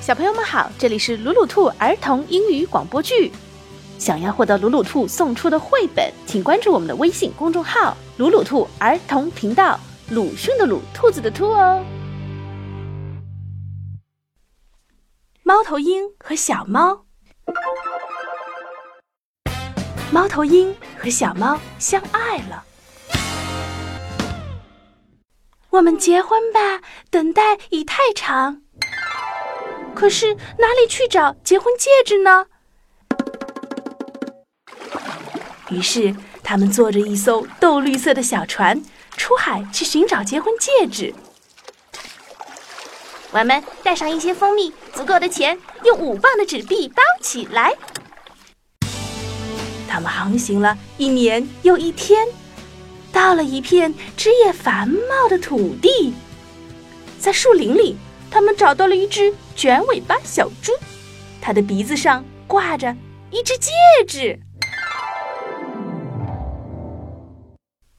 小朋友们好，这里是鲁鲁兔儿童英语广播剧。想要获得鲁鲁兔送出的绘本，请关注我们的微信公众号“鲁鲁兔儿童频道”。鲁迅的鲁，兔子的兔哦。猫头鹰和小猫，猫头鹰和小猫相爱了。我们结婚吧，等待已太长。可是哪里去找结婚戒指呢？于是他们坐着一艘豆绿色的小船，出海去寻找结婚戒指。我们带上一些蜂蜜，足够的钱，用五磅的纸币包起来。他们航行了一年又一天，到了一片枝叶繁茂的土地，在树林里。他们找到了一只卷尾巴小猪，它的鼻子上挂着一只戒指。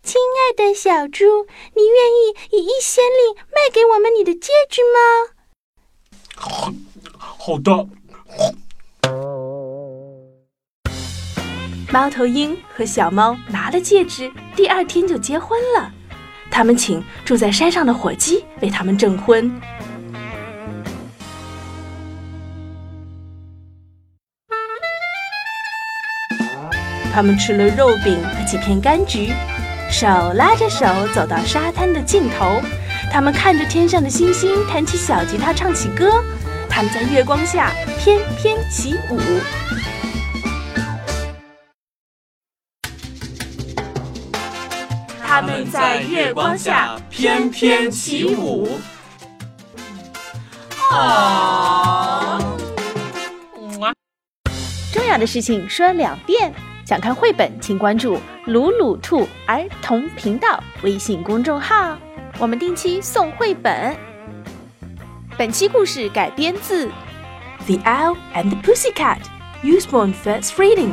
亲爱的小猪，你愿意以一仙令卖给我们你的戒指吗？好的。猫头鹰和小猫拿了戒指，第二天就结婚了。他们请住在山上的火鸡为他们证婚。他们吃了肉饼和几片柑橘，手拉着手走到沙滩的尽头。他们看着天上的星星，弹起小吉他，唱起歌。他们在月光下翩翩起舞。他们在月光下翩翩起舞。啊！重要的事情说两遍。想看绘本，请关注“鲁鲁兔儿童频道”微信公众号，我们定期送绘本。本期故事改编自《The Owl and the Pussycat》，Usborne First Reading。